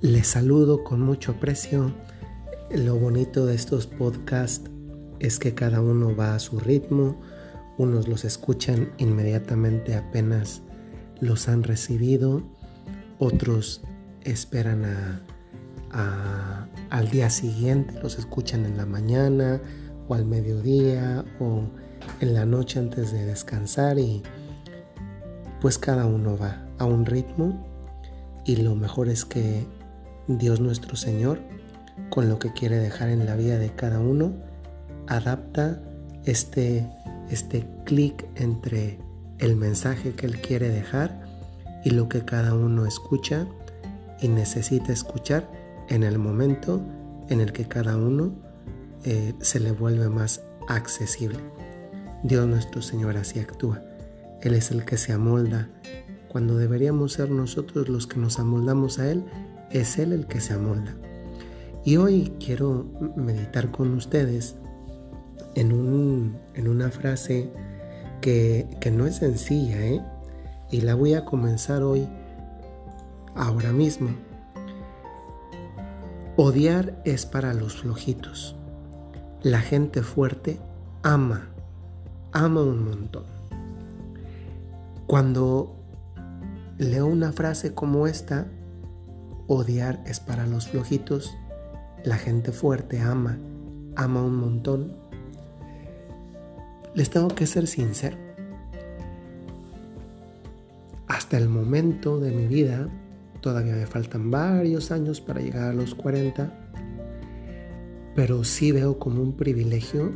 Les saludo con mucho aprecio. Lo bonito de estos podcasts es que cada uno va a su ritmo. Unos los escuchan inmediatamente apenas los han recibido. Otros esperan al día siguiente, los escuchan en la mañana o al mediodía o en la noche antes de descansar y pues cada uno va a un ritmo y lo mejor es que Dios nuestro Señor, con lo que quiere dejar en la vida de cada uno, adapta este, este clic entre el mensaje que Él quiere dejar y lo que cada uno escucha y necesita escuchar en el momento en el que cada uno eh, se le vuelve más accesible. Dios nuestro Señor así actúa. Él es el que se amolda. Cuando deberíamos ser nosotros los que nos amoldamos a Él, es Él el que se amolda. Y hoy quiero meditar con ustedes en, un, en una frase que, que, no es sencilla, ¿eh? Y la voy a comenzar hoy, ahora mismo. Odiar es para los flojitos. La gente fuerte ama, ama un montón. Cuando leo una frase como esta, odiar es para los flojitos, la gente fuerte ama, ama un montón. Les tengo que ser sincero. Hasta el momento de mi vida, todavía me faltan varios años para llegar a los 40, pero sí veo como un privilegio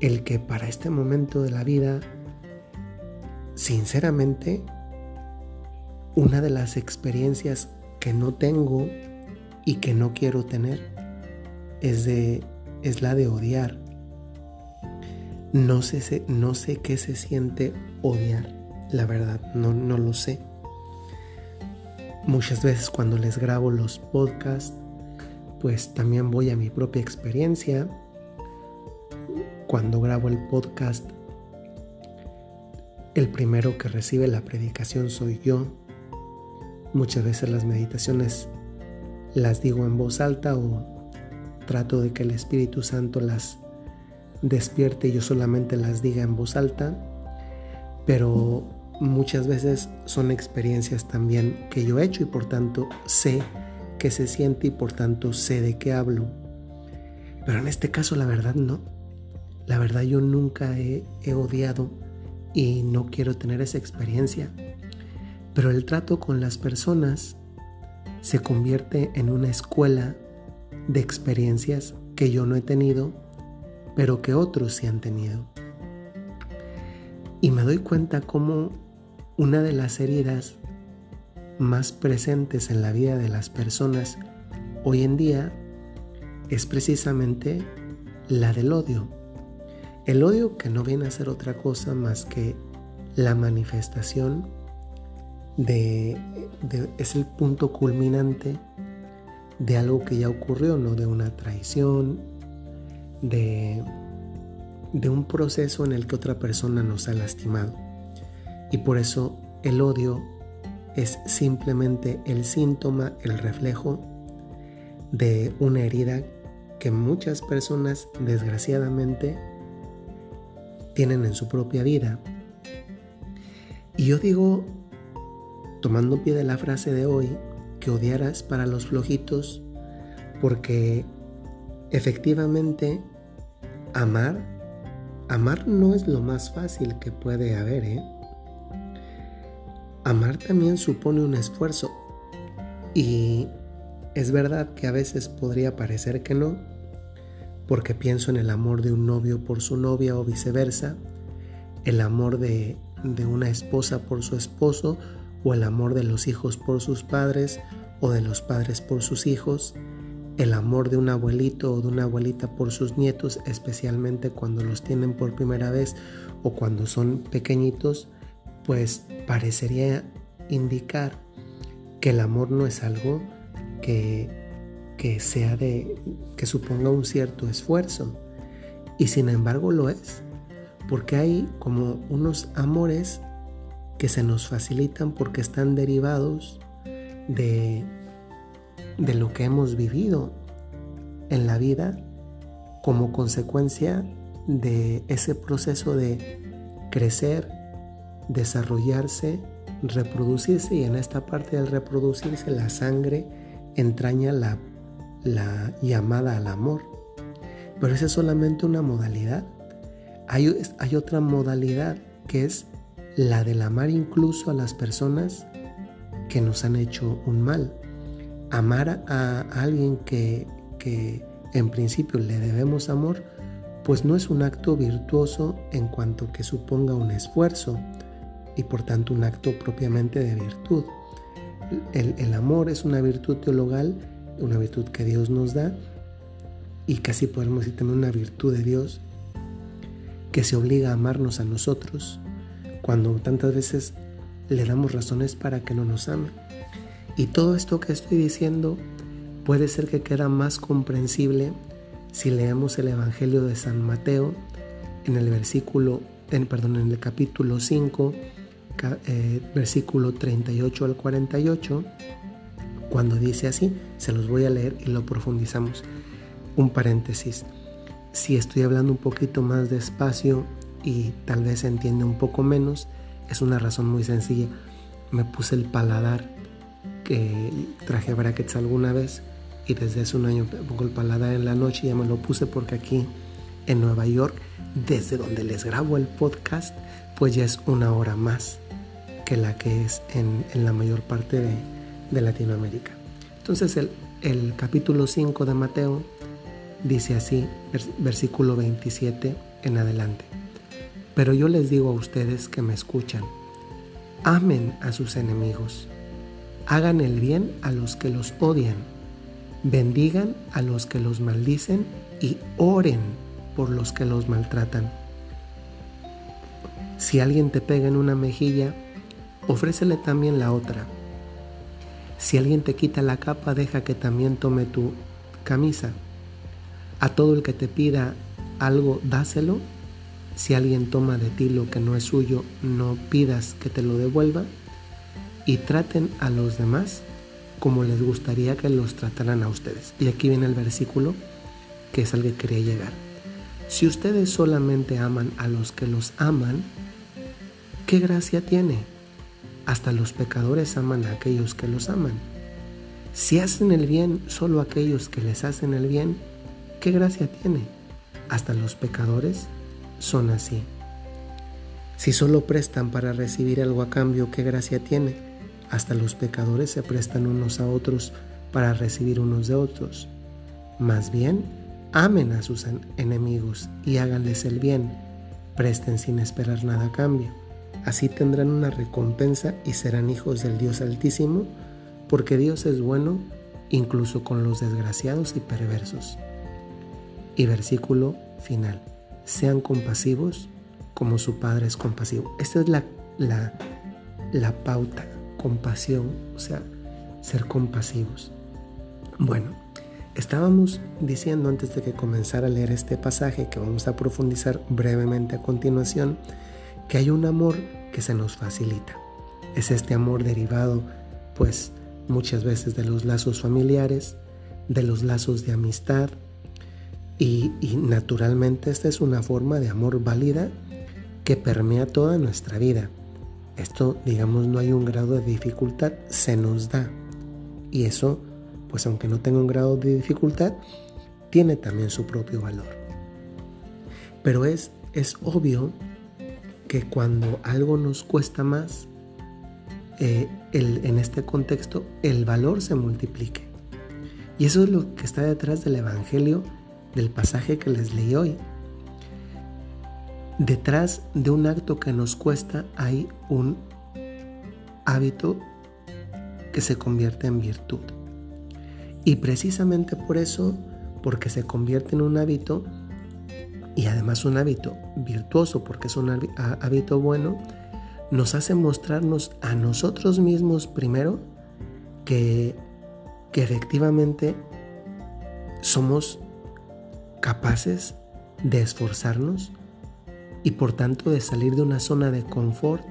el que para este momento de la vida sinceramente, una de las experiencias que no tengo y que no quiero tener es, de, es la de odiar. No sé, no sé qué se siente odiar, la verdad, no, no lo sé. Muchas veces cuando les grabo los podcasts, pues también voy a mi propia experiencia. Cuando grabo el podcast el primero que recibe la predicación soy yo. Muchas veces las meditaciones las digo en voz alta o trato de que el Espíritu Santo las despierte y yo solamente las diga en voz alta, pero muchas veces son experiencias también que yo he hecho y por tanto sé qué se siente y por tanto sé de qué hablo. Pero en este caso la verdad no. La verdad yo nunca he, he odiado y no quiero tener esa experiencia. Pero el trato con las personas se convierte en una escuela de experiencias que yo no he tenido, pero que otros sí han tenido. Y me doy cuenta cómo una de las heridas más presentes en la vida de las personas hoy en día es precisamente la del odio. El odio que no viene a ser otra cosa más que la manifestación de, es el punto culminante de algo que ya ocurrió, ¿no? De una traición, de, de un proceso en el que otra persona nos ha lastimado. Y por eso el odio es simplemente el síntoma, el reflejo de una herida que muchas personas desgraciadamente tienen en su propia vida. Y yo digo, tomando pie de la frase de hoy, que odiarás para los flojitos, porque efectivamente amar, amar no es lo más fácil que puede haber, ¿eh? Amar también supone un esfuerzo y es verdad que a veces podría parecer que no, porque pienso en el amor de un novio por su novia o viceversa, el amor de, una esposa por su esposo o el amor de los hijos por sus padres o de los padres por sus hijos, el amor de un abuelito o de una abuelita por sus nietos, especialmente cuando los tienen por primera vez o cuando son pequeñitos, pues parecería indicar que el amor no es algo que que sea de que suponga un cierto esfuerzo. Y sin embargo lo es porque hay como unos amores que se nos facilitan porque están derivados de de lo que hemos vivido en la vida como consecuencia de ese proceso de crecer, desarrollarse, reproducirse y en esta parte del reproducirse la sangre entraña la, la llamada al amor. Pero esa es solamente una modalidad. Hay, hay otra modalidad que es la del amar incluso a las personas que nos han hecho un mal. Amar a, alguien que, que en principio le debemos amor, pues no es un acto virtuoso en cuanto que suponga un esfuerzo y por tanto un acto propiamente de virtud. El, el, amor es una virtud teologal, una virtud que Dios nos da y casi podemos decir también una virtud de Dios que se obliga a amarnos a nosotros cuando tantas veces le damos razones para que no nos ame. Y todo esto que estoy diciendo puede ser que quede más comprensible si leemos el Evangelio de San Mateo en el versículo, perdón, en el capítulo 5, eh, versículo 38 al 48, cuando dice así, se los voy a leer y lo profundizamos. Un paréntesis. Si estoy hablando un poquito más despacio y tal vez se entiende un poco menos, es una razón muy sencilla. Me puse el paladar que traje brackets alguna vez y desde hace un año pongo el paladar en la noche y ya me lo puse porque aquí en Nueva York, desde donde les grabo el podcast, pues ya es una hora más que la que es en, la mayor parte de, Latinoamérica. Entonces el capítulo 5 de Mateo dice así, versículo 27 en adelante. Pero yo les digo a ustedes que me escuchan, amen a sus enemigos, hagan el bien a los que los odian, bendigan a los que los maldicen y oren por los que los maltratan. Si alguien te pega en una mejilla, ofrécele también la otra. Si alguien te quita la capa, deja que también tome tu camisa. A todo el que te pida algo, dáselo si alguien toma de ti lo que no es suyo, no pidas que te lo devuelva y traten a los demás como les gustaría que los trataran a ustedes. Y aquí viene el versículo que es al que quería llegar. Si ustedes solamente aman a los que los aman, ¿qué gracia tiene? Hasta los pecadores aman a aquellos que los aman. Si hacen el bien solo a aquellos que les hacen el bien, ¿qué gracia tiene? Hasta los pecadores son así. Si solo prestan para recibir algo a cambio, ¿qué gracia tiene? Hasta los pecadores se prestan unos a otros para recibir unos de otros. Más bien, amen a sus enemigos y háganles el bien. Presten sin esperar nada a cambio. Así tendrán una recompensa y serán hijos del Dios Altísimo, porque Dios es bueno incluso con los desgraciados y perversos. Y versículo final sean compasivos como su Padre es compasivo. Esta es la, la, la pauta, compasión, o sea, ser compasivos. Bueno, estábamos diciendo antes de que comenzara a leer este pasaje, que vamos a profundizar brevemente a continuación, que hay un amor que se nos facilita. Es este amor derivado, pues, muchas veces de los lazos familiares, de los lazos de amistad, y, naturalmente esta es una forma de amor válida que permea toda nuestra vida. Esto, digamos, no hay un grado de dificultad, se nos da. Y eso, pues aunque no tenga un grado de dificultad, tiene también su propio valor. Pero es, es obvio que cuando algo nos cuesta más, eh, en este contexto, el valor se multiplique. Y eso es lo que está detrás del Evangelio del pasaje que les leí hoy. Detrás de un acto que nos cuesta hay un hábito que se convierte en virtud. Y precisamente por eso, porque se convierte en un hábito, y además un hábito virtuoso, porque es un hábito bueno, nos hace mostrarnos a nosotros mismos primero que, que efectivamente somos capaces de esforzarnos y por tanto de salir de una zona de confort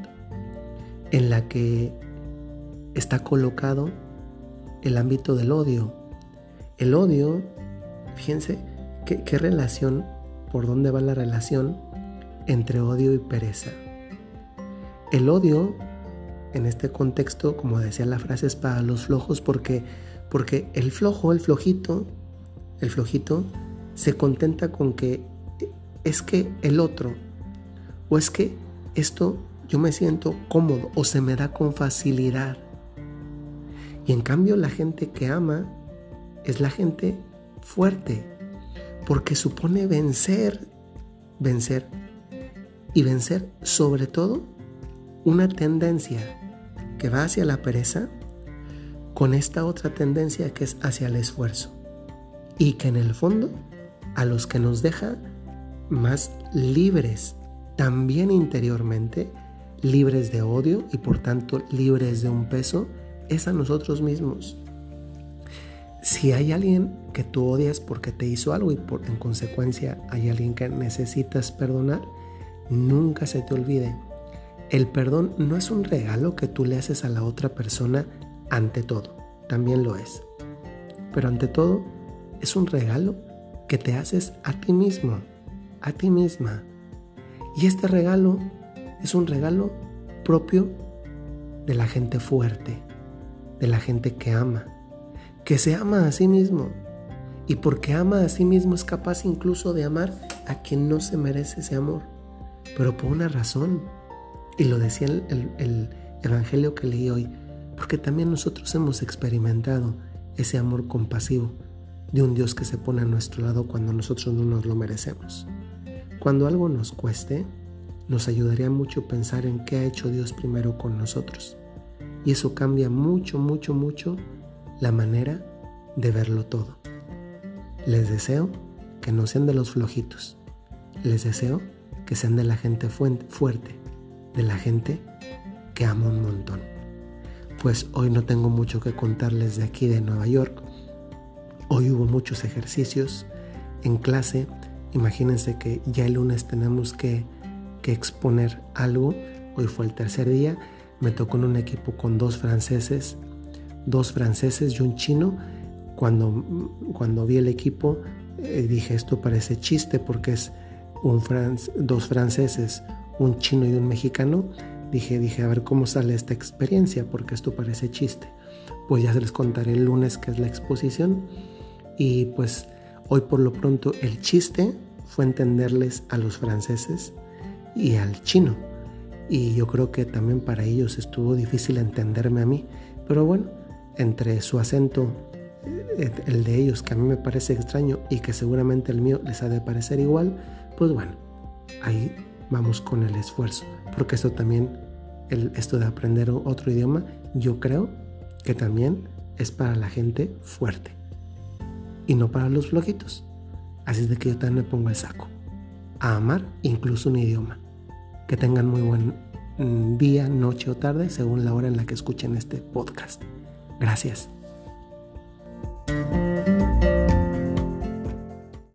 en la que está colocado el ámbito del odio. El odio, fíjense, ¿qué, qué relación, por dónde va la relación entre odio y pereza? El odio, en este contexto, como decía la frase, es para los flojos porque, porque el flojo, el flojito, el flojito, se contenta con que es que el otro, o es que esto yo me siento cómodo o se me da con facilidad. Y en cambio la gente que ama es la gente fuerte, porque supone vencer, vencer y vencer sobre todo una tendencia que va hacia la pereza con esta otra tendencia que es hacia el esfuerzo y que en el fondo a los que nos deja más libres también interiormente, libres de odio y por tanto libres de un peso, es a nosotros mismos. Si hay alguien que tú odias porque te hizo algo y por, en consecuencia hay alguien que necesitas perdonar, nunca se te olvide. El perdón no es un regalo que tú le haces a la otra persona ante todo, también lo es. Pero ante todo, es un regalo que te haces a ti mismo, a ti misma. Y este regalo es un regalo propio de la gente fuerte, de la gente que ama, que se ama a sí mismo. Y porque ama a sí mismo es capaz incluso de amar a quien no se merece ese amor, pero por una razón. Y lo decía el, el Evangelio que leí hoy, porque también nosotros hemos experimentado ese amor compasivo de un Dios que se pone a nuestro lado cuando nosotros no nos lo merecemos. Cuando algo nos cueste, nos ayudaría mucho pensar en qué ha hecho Dios primero con nosotros. Y eso cambia mucho, mucho, mucho la manera de verlo todo. Les deseo que no sean de los flojitos. Les deseo que sean de la gente fuerte, de la gente que ama un montón. Pues hoy no tengo mucho que contarles de aquí de Nueva York. Hoy hubo muchos ejercicios en clase. Imagínense que ya el lunes tenemos que que exponer algo. Hoy fue el tercer día. Me tocó en un equipo con dos franceses, dos franceses y un chino. Cuando, cuando vi el equipo eh, dije esto parece chiste porque es un dos franceses, un chino y un mexicano. Dije, dije, a ver cómo sale esta experiencia porque esto parece chiste. Pues ya se les contaré el lunes que es la exposición. Y pues hoy por lo pronto el chiste fue entenderles a los franceses y al chino. Y yo creo que también para ellos estuvo difícil entenderme a mí. Pero bueno, entre su acento, eh, el de ellos, que a mí me parece extraño y que seguramente el mío les ha de parecer igual, pues bueno, ahí vamos con el esfuerzo. Porque esto también, el, esto de aprender otro idioma, yo creo que también es para la gente fuerte y no para los flojitos. Así es de que yo también me pongo el saco a amar incluso un idioma. Que tengan muy buen mm, día, noche o tarde, según la hora en la que escuchen este podcast. Gracias.